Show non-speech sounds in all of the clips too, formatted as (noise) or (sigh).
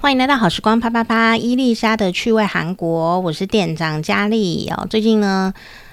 欢迎来到好时光啪啪啪，伊丽莎的趣味韩国，我是店长佳丽哦。最近呢，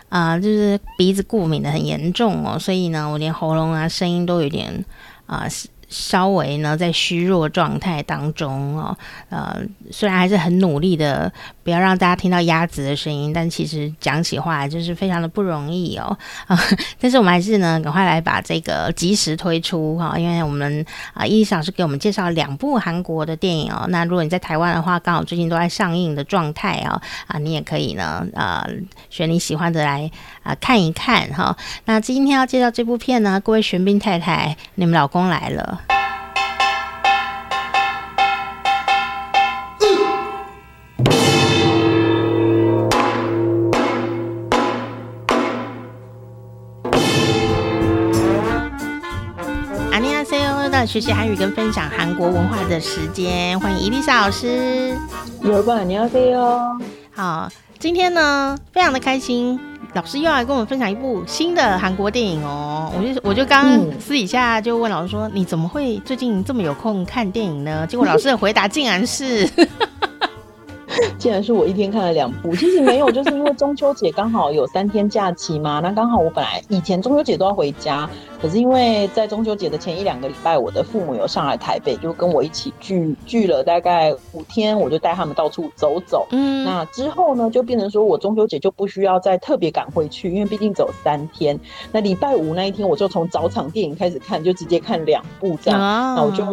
啊、就是鼻子过敏的很严重哦，所以呢，我连喉咙啊声音都有点啊。稍微呢，在虚弱状态当中哦，呃，虽然还是很努力的，不要让大家听到鸭子的声音，但其实讲起话来就是非常的不容易哦。啊，(laughs) 但是我们还是呢，赶快来把这个及时推出哈，因为我们啊，伊丽莎老师给我们介绍两部韩国的电影哦。那如果你在台湾的话，刚好最近都在上映的状态哦，啊，你也可以呢，呃，选你喜欢的来啊看一看哈。那今天要介绍这部片呢，各位玄彬太太，你们老公来了。学习韩语跟分享韩国文化的时间，欢迎伊丽莎老师。有吧？你要飞哦。好，今天呢，非常的开心，老师又要来跟我们分享一部新的韩国电影哦。我就我就刚刚私底下就问老师说，嗯、你怎么会最近这么有空看电影呢？结果老师的回答竟然是。竟然是我一天看了两部，其实没有，就是因为中秋节刚好有三天假期嘛。那刚好我本来以前中秋节都要回家，可是因为在中秋节的前一两个礼拜，我的父母有上来台北，就跟我一起聚聚了大概五天，我就带他们到处走走。嗯，那之后呢，就变成说我中秋节就不需要再特别赶回去，因为毕竟走三天。那礼拜五那一天，我就从早场电影开始看，就直接看两部这样。那我就。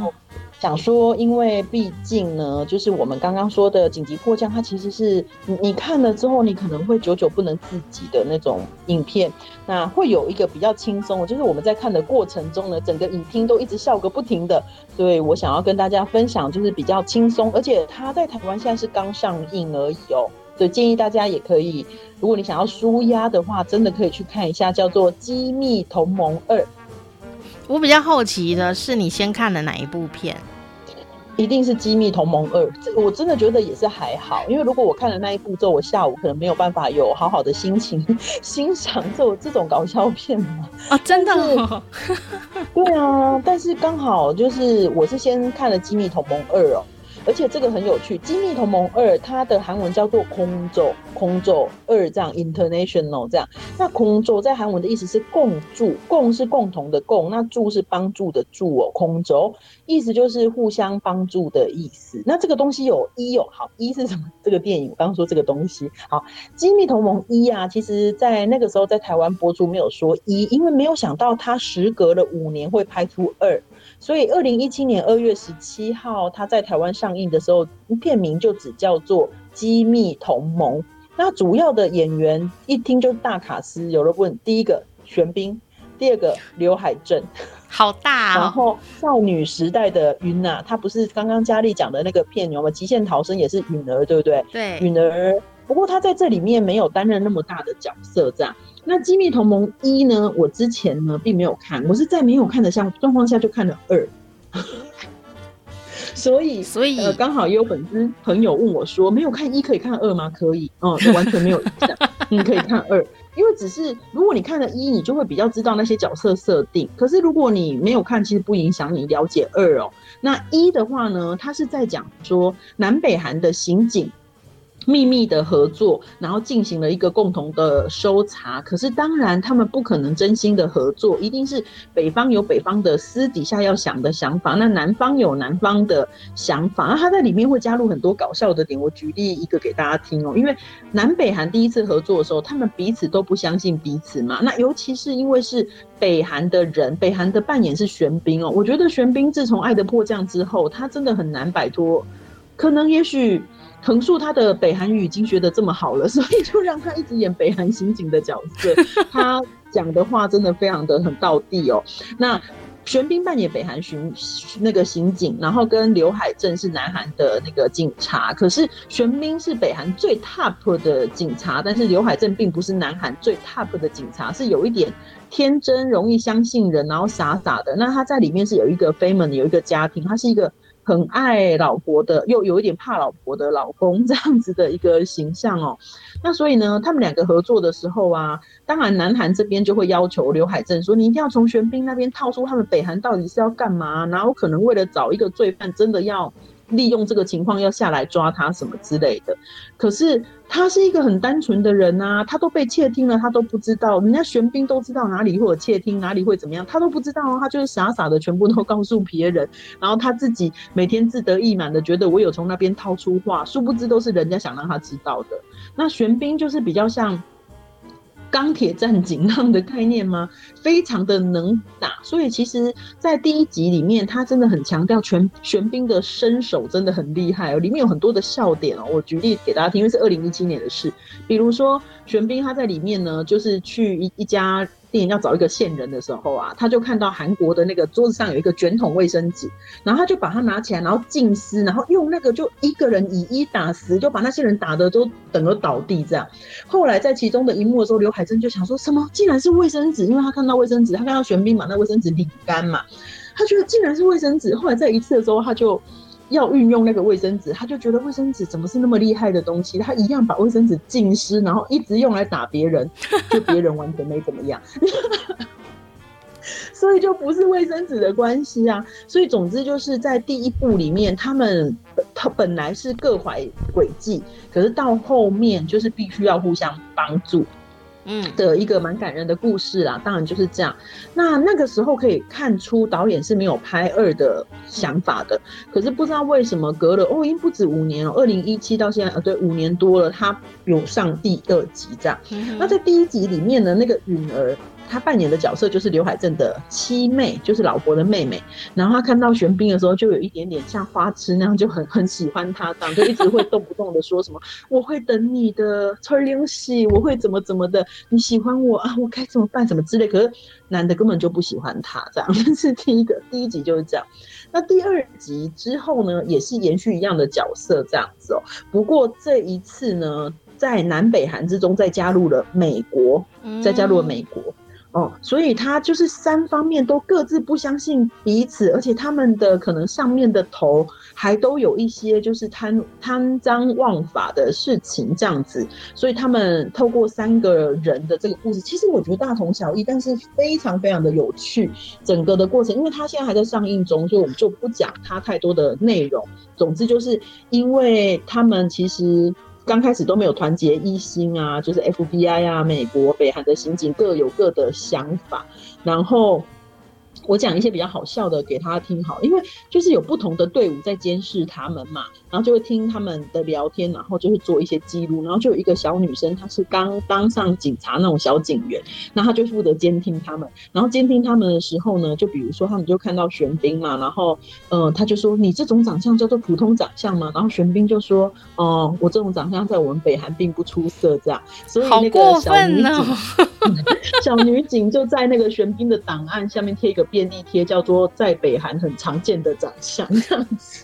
想说，因为毕竟呢，就是我们刚刚说的紧急迫降，它其实是你看了之后，你可能会久久不能自己的那种影片。那会有一个比较轻松，就是我们在看的过程中呢，整个影厅都一直笑个不停的。所以我想要跟大家分享，就是比较轻松，而且它在台湾现在是刚上映而已哦。所以建议大家也可以，如果你想要舒压的话，真的可以去看一下，叫做《机密同盟二》。我比较好奇的是，你先看了哪一部片？一定是《机密同盟二》，这个我真的觉得也是还好，因为如果我看了那一部之后，我下午可能没有办法有好好的心情 (laughs) 欣赏这这种搞笑片嘛。啊，真的哦？对啊，但是刚好就是我是先看了《机密同盟二》哦。而且这个很有趣，《机密同盟二》它的韩文叫做空咒，空咒二这样 international 这样。那空咒在韩文的意思是共助，共是共同的共，那助是帮助的助哦，空咒意思就是互相帮助的意思。那这个东西有一哦，好一是什么？这个电影我刚刚说这个东西好，《机密同盟一》啊，其实在那个时候在台湾播出没有说一，因为没有想到它时隔了五年会拍出二。所以，二零一七年二月十七号，他在台湾上映的时候，片名就只叫做《机密同盟》。那主要的演员一听就是大卡司，有人问：第一个玄彬，第二个刘海镇，好大哦。然后少女时代的云娜，她不是刚刚佳丽讲的那个片有吗？极限逃生也是允儿，对不对？对，允儿。不过她在这里面没有担任那么大的角色，这样。那《机密同盟一》呢？我之前呢并没有看，我是在没有看的像状况下就看了二，(laughs) 所以所以呃刚好也有粉丝朋友问我说，没有看一可以看二吗？可以，嗯，完全没有影响，你可以看二，因为只是如果你看了一，你就会比较知道那些角色设定。可是如果你没有看，其实不影响你了解二哦。那一的话呢，它是在讲说南北韩的刑警。秘密的合作，然后进行了一个共同的搜查。可是当然，他们不可能真心的合作，一定是北方有北方的私底下要想的想法，那南方有南方的想法。那他在里面会加入很多搞笑的点。我举例一个给大家听哦，因为南北韩第一次合作的时候，他们彼此都不相信彼此嘛。那尤其是因为是北韩的人，北韩的扮演是玄彬哦。我觉得玄彬自从《爱的迫降》之后，他真的很难摆脱，可能也许。藤树他的北韩语已经学得这么好了，所以就让他一直演北韩刑警的角色。(laughs) 他讲的话真的非常的很道地哦。那玄彬扮演北韩巡那个刑警，然后跟刘海镇是南韩的那个警察。可是玄彬是北韩最 top 的警察，但是刘海镇并不是南韩最 top 的警察，是有一点天真，容易相信人，然后傻傻的。那他在里面是有一个 family，有一个家庭，他是一个。很爱老婆的，又有一点怕老婆的老公这样子的一个形象哦。那所以呢，他们两个合作的时候啊，当然南韩这边就会要求刘海镇说，你一定要从玄彬那边套出他们北韩到底是要干嘛，然后可能为了找一个罪犯，真的要。利用这个情况要下来抓他什么之类的，可是他是一个很单纯的人啊，他都被窃听了，他都不知道，人家玄彬都知道哪里会有窃听，哪里会怎么样，他都不知道啊，他就是傻傻的全部都告诉别人，然后他自己每天自得意满的觉得我有从那边套出话，殊不知都是人家想让他知道的。那玄彬就是比较像。钢铁战警那样的概念吗？非常的能打，所以其实，在第一集里面，他真的很强调全玄彬的身手真的很厉害哦。里面有很多的笑点哦，我举例给大家听，因为是二零一七年的事。比如说，玄彬他在里面呢，就是去一一家。店要找一个线人的时候啊，他就看到韩国的那个桌子上有一个卷筒卫生纸，然后他就把它拿起来，然后静思，然后用那个就一个人以一打十，就把那些人打得都等而倒地这样。后来在其中的一幕的时候，刘海珍就想说什么，竟然是卫生纸，因为他看到卫生纸，他看到玄彬把那卫生纸拧干嘛，他觉得竟然是卫生纸。后来在一次的时候，他就。要运用那个卫生纸，他就觉得卫生纸怎么是那么厉害的东西？他一样把卫生纸浸湿，然后一直用来打别人，(laughs) 就别人完全没怎么样。(laughs) 所以就不是卫生纸的关系啊。所以总之就是在第一部里面，他们他本来是各怀诡计，可是到后面就是必须要互相帮助。嗯，的一个蛮感人的故事啦，当然就是这样。那那个时候可以看出导演是没有拍二的想法的，可是不知道为什么隔了哦，已经不止五年了，二零一七到现在，呃，对，五年多了，他有上第二集这样。那在第一集里面呢那个允儿。他扮演的角色就是刘海镇的七妹，就是老婆的妹妹。然后他看到玄彬的时候，就有一点点像花痴那样，就很很喜欢他，这样就一直会动不动的说什么“ (laughs) 我会等你的，崔玲喜，我会怎么怎么的，你喜欢我啊，我该怎么办，什么之类”。可是男的根本就不喜欢他，这样。这是第一个，第一集就是这样。那第二集之后呢，也是延续一样的角色这样子哦。不过这一次呢，在南北韩之中再加入了美国，再加入了美国。哦，所以他就是三方面都各自不相信彼此，而且他们的可能上面的头还都有一些就是贪贪赃枉法的事情这样子，所以他们透过三个人的这个故事，其实我觉得大同小异，但是非常非常的有趣。整个的过程，因为他现在还在上映中，所以我们就不讲他太多的内容。总之就是因为他们其实。刚开始都没有团结一心啊，就是 FBI 啊，美国、北韩的刑警各有各的想法，然后。我讲一些比较好笑的给他听好，因为就是有不同的队伍在监视他们嘛，然后就会听他们的聊天，然后就会做一些记录，然后就有一个小女生，她是刚当上警察那种小警员，那她就负责监听他们，然后监听他们的时候呢，就比如说他们就看到玄彬嘛，然后呃他就说，你这种长相叫做普通长相吗？然后玄彬就说哦、我这种长相在我们北韩并不出色，这样，所以那个小女警，哦、(laughs) 小女警就在那个玄彬的档案下面贴一个。便利贴叫做在北韩很常见的长相这样子，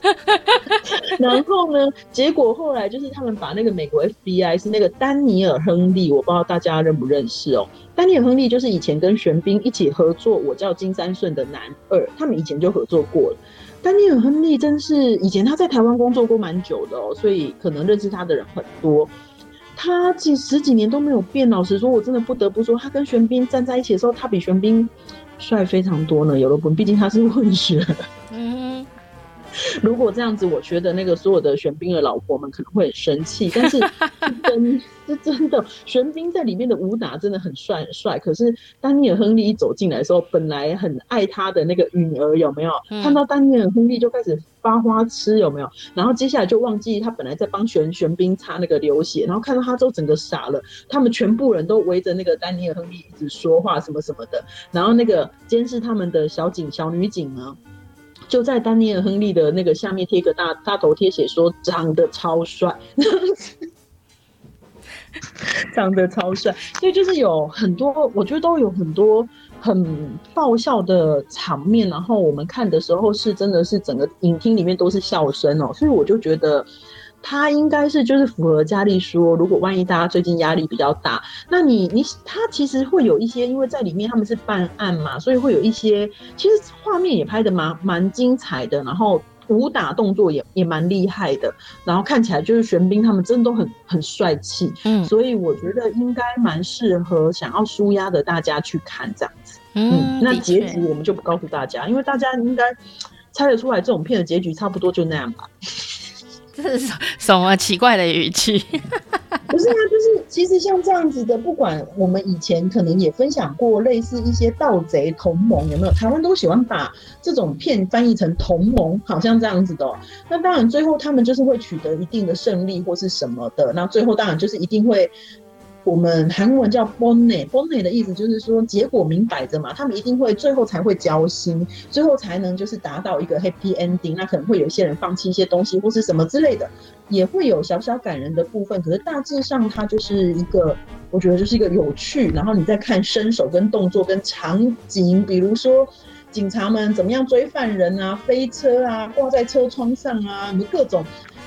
(laughs) 然后呢，结果后来就是他们把那个美国 FBI 是那个丹尼尔·亨利，我不知道大家认不认识哦。丹尼尔·亨利就是以前跟玄彬一起合作《我叫金三顺》的男二，他们以前就合作过了。丹尼尔·亨利真是以前他在台湾工作过蛮久的哦，所以可能认识他的人很多。他几十几年都没有变，老实说，我真的不得不说，他跟玄彬站在一起的时候，他比玄彬。帅非常多呢，有了不，毕竟他是混血。(laughs) 嗯，如果这样子，我觉得那个所有的玄彬的老婆们可能会很生气，但是是真。(laughs) 是真的，玄彬在里面的武打真的很帅很帅。可是丹尼尔·亨利一走进来的时候，本来很爱他的那个允儿有没有？嗯、看到丹尼尔·亨利就开始发花痴有没有？然后接下来就忘记他本来在帮玄玄彬擦那个流血，然后看到他之后整个傻了。他们全部人都围着那个丹尼尔·亨利一直说话什么什么的。然后那个监视他们的小警小女警呢，就在丹尼尔·亨利的那个下面贴个大大头贴，写说长得超帅。(laughs) 长得超帅，所以就是有很多，我觉得都有很多很爆笑的场面。然后我们看的时候是真的是整个影厅里面都是笑声哦，所以我就觉得他应该是就是符合佳丽说，如果万一大家最近压力比较大，那你你他其实会有一些，因为在里面他们是办案嘛，所以会有一些其实画面也拍的蛮蛮精彩的，然后。武打动作也也蛮厉害的，然后看起来就是玄彬他们真的都很很帅气，嗯，所以我觉得应该蛮适合想要舒压的大家去看这样子，嗯，嗯，那结局我们就不告诉大家，因为大家应该猜得出来，这种片的结局差不多就那样吧。这是什么奇怪的语气？(laughs) 不是啊，就是其实像这样子的，不管我们以前可能也分享过类似一些盗贼同盟，有没有？台湾都喜欢把这种片翻译成同盟，好像这样子的。那当然，最后他们就是会取得一定的胜利或是什么的。那最后当然就是一定会。我们韩文叫 Bonnie，Bonnie 的意思就是说结果明摆着嘛，他们一定会最后才会交心，最后才能就是达到一个 happy ending。那可能会有一些人放弃一些东西或是什么之类的，也会有小小感人的部分。可是大致上它就是一个，我觉得就是一个有趣。然后你再看身手跟动作跟场景，比如说警察们怎么样追犯人啊，飞车啊，挂在车窗上啊，什么各种，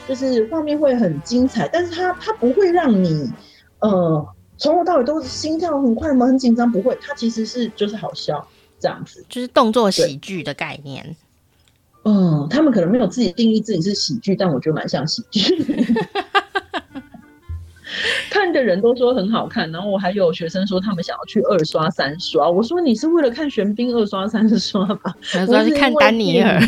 就是画面会很精彩。但是它它不会让你。呃，从头到尾都是心跳很快吗？很紧张？不会，它其实是就是好笑这样子，就是动作喜剧的概念。嗯，他们可能没有自己定义自己是喜剧，但我觉得蛮像喜剧。(laughs) 看的人都说很好看，然后我还有学生说他们想要去二刷三刷。我说你是为了看玄彬二刷三刷吧？他说是看丹尼尔。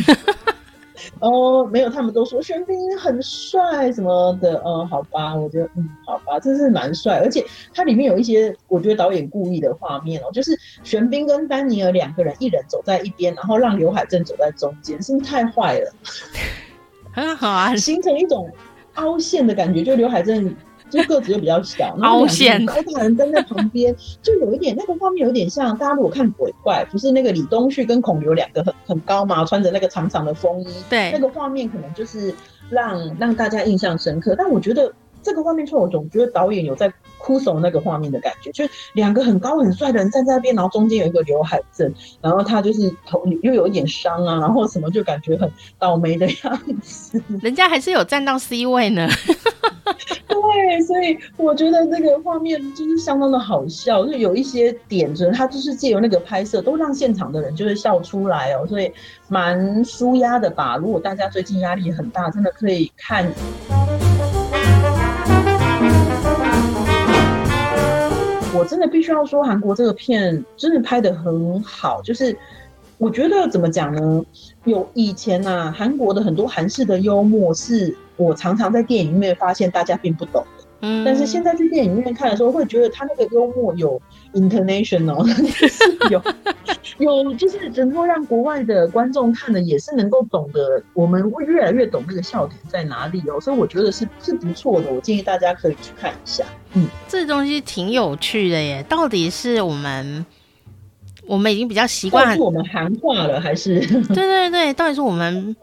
哦，没有，他们都说玄彬很帅什么的，嗯，好吧，我觉得，嗯，好吧，真是蛮帅，而且它里面有一些我觉得导演故意的画面哦，就是玄彬跟丹尼尔两个人，一人走在一边，然后让刘海正走在中间，是不是太坏了？(laughs) 很好啊，形成一种凹陷的感觉，就刘海镇。就个子又比较小，然后两个高大人站在旁边，就有一点那个画面有点像大家如果看鬼怪，不是那个李东旭跟孔刘两个很很高嘛，穿着那个长长的风衣，对，那个画面可能就是让让大家印象深刻。但我觉得这个画面出来，我总觉得导演有在哭怂那个画面的感觉，就是两个很高很帅的人站在那边，然后中间有一个刘海镇，然后他就是头又有一点伤啊，然后什么就感觉很倒霉的样子。人家还是有站到 C 位呢。(laughs) 对，所以我觉得那个画面就是相当的好笑，就有一些点子，他就是借由那个拍摄，都让现场的人就会笑出来哦，所以蛮舒压的吧。如果大家最近压力很大，真的可以看。我真的必须要说，韩国这个片真的拍得很好，就是我觉得怎么讲呢？有以前呐、啊，韩国的很多韩式的幽默是。我常常在电影里面发现大家并不懂，嗯，但是现在去电影院看的时候，会觉得他那个幽默有 international，(laughs) (laughs) 有有就是能够让国外的观众看的也是能够懂得，我们会越来越懂那个笑点在哪里哦，所以我觉得是是不错的，我建议大家可以去看一下。嗯，这东西挺有趣的耶，到底是我们我们已经比较习惯，是我们韩化了还是？(laughs) 对对对，到底是我们。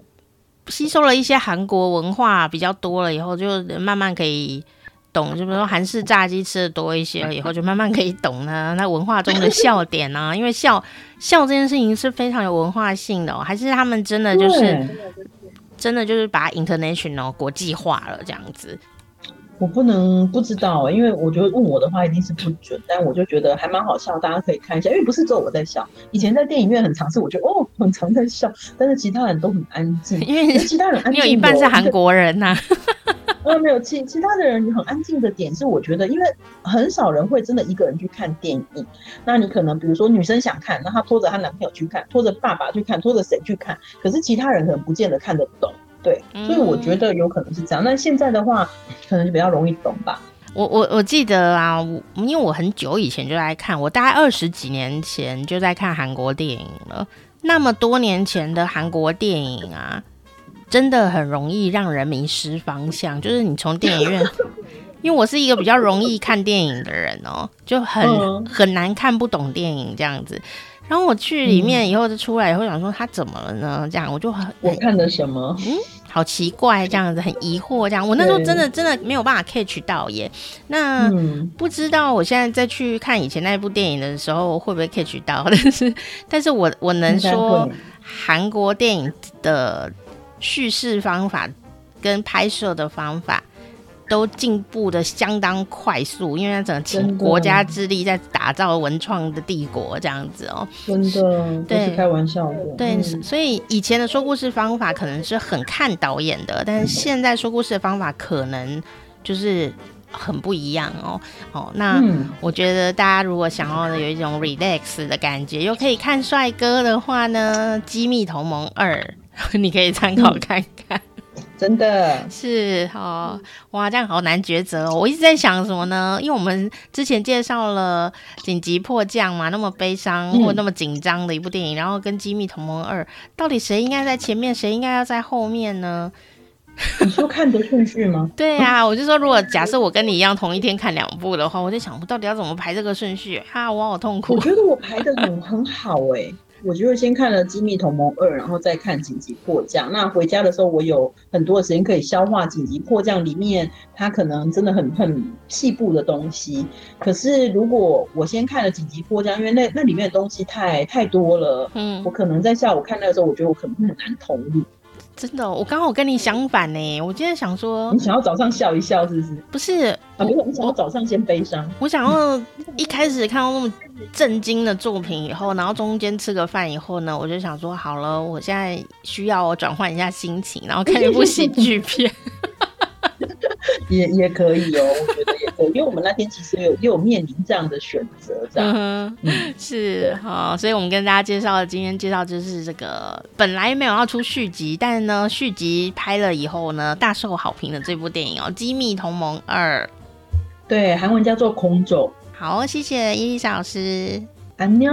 吸收了一些韩国文化比较多了以后，就慢慢可以懂。就比如说韩式炸鸡吃的多一些了以后，就慢慢可以懂呢。那文化中的笑点呢、啊？因为笑笑这件事情是非常有文化性的、哦，还是他们真的就是真的就是把 international 国际化了这样子？我不能不知道，因为我觉得问我的话一定是不准，但我就觉得还蛮好笑，大家可以看一下，因为不是只有我在笑，以前在电影院很常是我觉得哦很常在笑，但是其他人都很安静，(laughs) (laughs) 因为其他人安静，你有一半是韩国人呐、(laughs) 啊，呃没有其其他的人很安静的点是，我觉得因为很少人会真的一个人去看电影，那你可能比如说女生想看，那她拖着她男朋友去看，拖着爸爸去看，拖着谁去看，可是其他人可能不见得看得懂。对，所以我觉得有可能是这样。那、嗯、现在的话，可能就比较容易懂吧。我我我记得啊，因为我很久以前就在看，我大概二十几年前就在看韩国电影了。那么多年前的韩国电影啊，真的很容易让人迷失方向。就是你从电影院，因为我是一个比较容易看电影的人哦，就很、嗯、很难看不懂电影这样子。然后我去里面以后就出来以后想说他怎么了呢？这样我就很我看的什么？嗯，好奇怪，这样子很疑惑，这样我那时候真的真的没有办法 catch 到耶。那、嗯、不知道我现在再去看以前那一部电影的时候会不会 catch 到？(laughs) 但是，但是我我能说韩国电影的叙事方法跟拍摄的方法都进步的相当快速，因为他整个倾国家之力在打造文创的帝国这样子哦。真的，对，不是开玩笑的。对，嗯、所以以前的说故事方法可能是很看导演的，但是现在说故事的方法可能就是。很不一样哦，哦，那我觉得大家如果想要有一种 relax 的感觉，又可以看帅哥的话呢，《机密同盟二》(laughs) 你可以参考看看。嗯、真的是哦，哇，这样好难抉择哦。我一直在想什么呢？因为我们之前介绍了《紧急迫降》嘛，那么悲伤或那么紧张的一部电影，嗯、然后跟《机密同盟二》，到底谁应该在前面，谁应该要在后面呢？你说看的顺序吗？(laughs) 对呀、啊，我就说，如果假设我跟你一样同一天看两部的话，我就想，我到底要怎么排这个顺序？哈，我好痛苦。我觉得我排的很很好哎、欸，我就是先看了《机密同盟二》，然后再看《紧急迫降》。那回家的时候，我有很多的时间可以消化《紧急迫降》里面它可能真的很很细部的东西。可是如果我先看了《紧急迫降》，因为那那里面的东西太太多了，嗯，我可能在下午看那个时候，我觉得我可能会很难投入。真的，我刚好跟你相反呢。我今天想说，你想要早上笑一笑，是不是？不是啊，不是你想要早上先悲伤。我想要一开始看到那么震惊的作品以后，然后中间吃个饭以后呢，我就想说，好了，我现在需要我转换一下心情，然后看一部 (laughs) 喜剧片。也也可以哦，我觉得也可以，因为我们那天其实有也有面临这样的选择，这样，嗯，是好，所以我们跟大家介绍的今天介绍就是这个本来没有要出续集，但是呢续集拍了以后呢大受好评的这部电影哦，《机密同盟二》，对，韩文叫做《空走》。好，谢谢伊丽莎老师，安妞。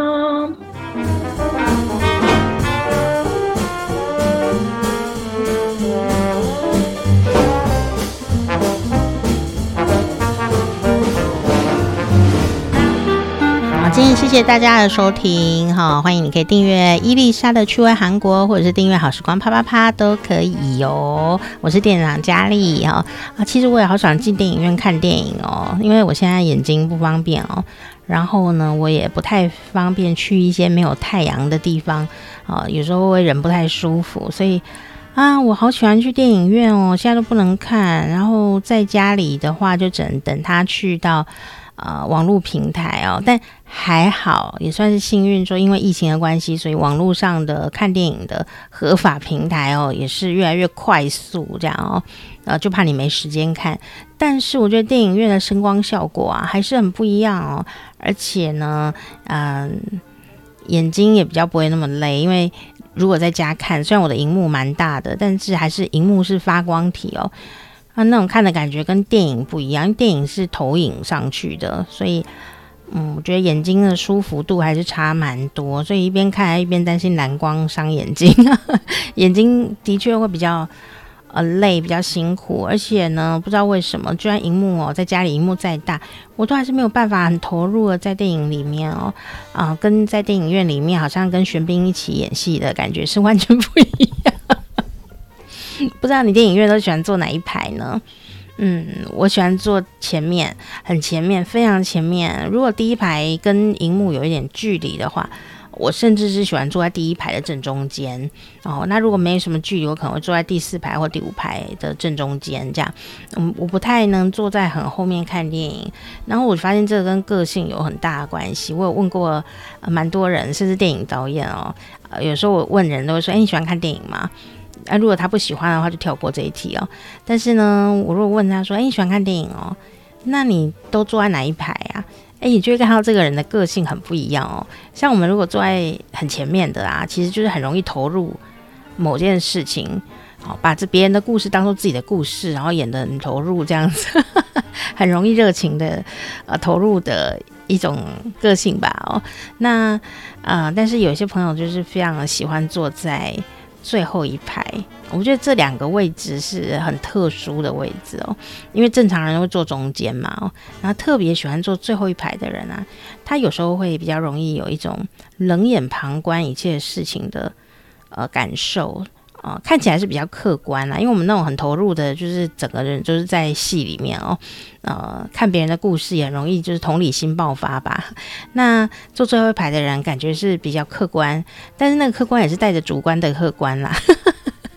谢谢大家的收听哈，欢迎你可以订阅伊丽莎的趣味韩国，或者是订阅好时光啪啪啪都可以哟。我是店长佳丽哈啊，其实我也好想进电影院看电影哦，因为我现在眼睛不方便哦，然后呢，我也不太方便去一些没有太阳的地方啊，有时候会人不太舒服，所以啊，我好喜欢去电影院哦，现在都不能看，然后在家里的话就只能等他去到。呃，网络平台哦，但还好，也算是幸运，说因为疫情的关系，所以网络上的看电影的合法平台哦，也是越来越快速这样哦，呃，就怕你没时间看。但是我觉得电影院的声光效果啊，还是很不一样哦，而且呢，嗯、眼睛也比较不会那么累，因为如果在家看，虽然我的荧幕蛮大的，但是还是荧幕是发光体哦。那种看的感觉跟电影不一样，电影是投影上去的，所以，嗯，我觉得眼睛的舒服度还是差蛮多，所以一边看一边担心蓝光伤眼睛，(laughs) 眼睛的确会比较呃累，比较辛苦，而且呢，不知道为什么，居然荧幕哦，在家里荧幕再大，我都还是没有办法很投入的在电影里面哦，啊，跟在电影院里面好像跟玄彬一起演戏的感觉是完全不一样。(laughs) 不知道你电影院都喜欢坐哪一排呢？嗯，我喜欢坐前面，很前面，非常前面。如果第一排跟荧幕有一点距离的话，我甚至是喜欢坐在第一排的正中间。哦，那如果没什么距离，我可能会坐在第四排或第五排的正中间。这样，嗯，我不太能坐在很后面看电影。然后我发现这个跟个性有很大的关系。我有问过蛮多人，甚至电影导演哦，有时候我问人都会说：“诶，你喜欢看电影吗？”啊，如果他不喜欢的话，就跳过这一题哦。但是呢，我如果问他说：“哎，你喜欢看电影哦？那你都坐在哪一排啊？”哎，你就会看到这个人的个性很不一样哦。像我们如果坐在很前面的啊，其实就是很容易投入某件事情，好，把这别人的故事当做自己的故事，然后演得很投入，这样子，(laughs) 很容易热情的呃投入的一种个性吧。哦，那啊，但是有些朋友就是非常的喜欢坐在。最后一排，我觉得这两个位置是很特殊的位置哦，因为正常人会坐中间嘛，然后特别喜欢坐最后一排的人啊，他有时候会比较容易有一种冷眼旁观一切事情的呃感受。啊、看起来是比较客观啦，因为我们那种很投入的，就是整个人就是在戏里面哦，呃，看别人的故事也很容易就是同理心爆发吧。(laughs) 那坐最后一排的人感觉是比较客观，但是那个客观也是带着主观的客观啦。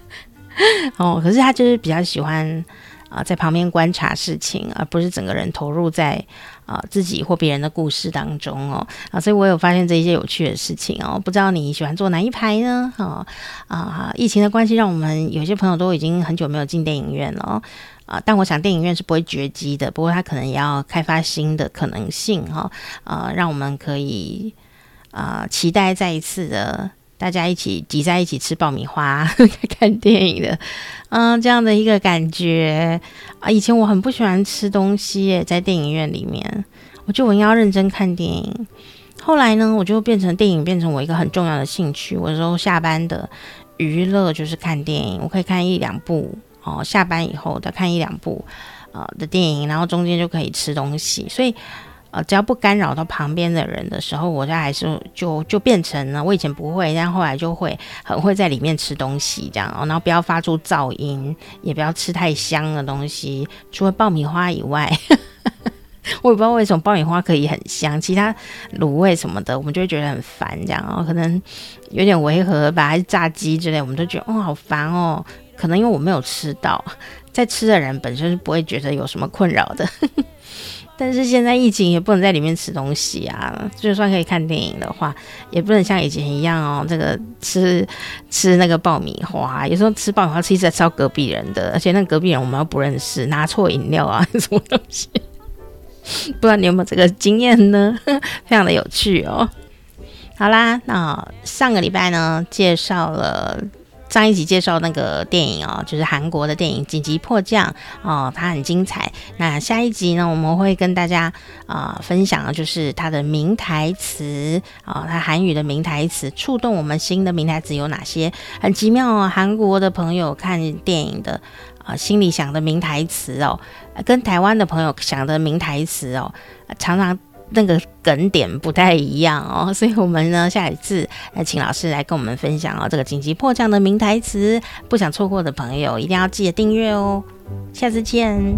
(laughs) 哦，可是他就是比较喜欢啊、在旁边观察事情，而不是整个人投入在啊、自己或别人的故事当中哦。啊，所以我有发现这一些有趣的事情哦。不知道你喜欢坐哪一排呢？哈啊，疫情的关系，让我们有些朋友都已经很久没有进电影院了。啊，但我想电影院是不会绝迹的，不过它可能也要开发新的可能性哈。啊，让我们可以啊期待再一次的。大家一起挤在一起吃爆米花 (laughs) 看电影的，嗯，这样的一个感觉啊。以前我很不喜欢吃东西，在电影院里面，我就我应该要认真看电影。后来呢，我就变成电影变成我一个很重要的兴趣。我说下班的娱乐就是看电影，我可以看一两部哦。下班以后的看一两部呃的电影，然后中间就可以吃东西，所以。呃，只要不干扰到旁边的人的时候，我就还是就就变成了我以前不会，但后来就会很会在里面吃东西这样哦，然后不要发出噪音，也不要吃太香的东西，除了爆米花以外，(laughs) 我也不知道为什么爆米花可以很香，其他卤味什么的我们就会觉得很烦这样哦，可能有点违和吧，还是炸鸡之类，我们都觉得哦好烦哦，可能因为我没有吃到，在吃的人本身是不会觉得有什么困扰的。但是现在疫情也不能在里面吃东西啊，就算可以看电影的话，也不能像以前一样哦，这个吃吃那个爆米花，有时候吃爆米花吃一次吃到隔壁人的，而且那隔壁人我们又不认识，拿错饮料啊 (laughs) 什么东西，不知道你有没有这个经验呢？(laughs) 非常的有趣哦。好啦，那上个礼拜呢介绍了。上一集介绍那个电影哦，就是韩国的电影《紧急迫降》哦，它很精彩。那下一集呢，我们会跟大家啊、分享的就是它的名台词啊、它韩语的名台词，触动我们心的名台词有哪些？很奇妙哦，韩国的朋友看电影的啊、心里想的名台词哦，跟台湾的朋友想的名台词哦，常常。那个梗点不太一样哦，(laughs) 所以我们呢下一次来请老师来跟我们分享哦，这个紧急迫降的名台词，不想错过的朋友一定要记得订阅哦，下次见。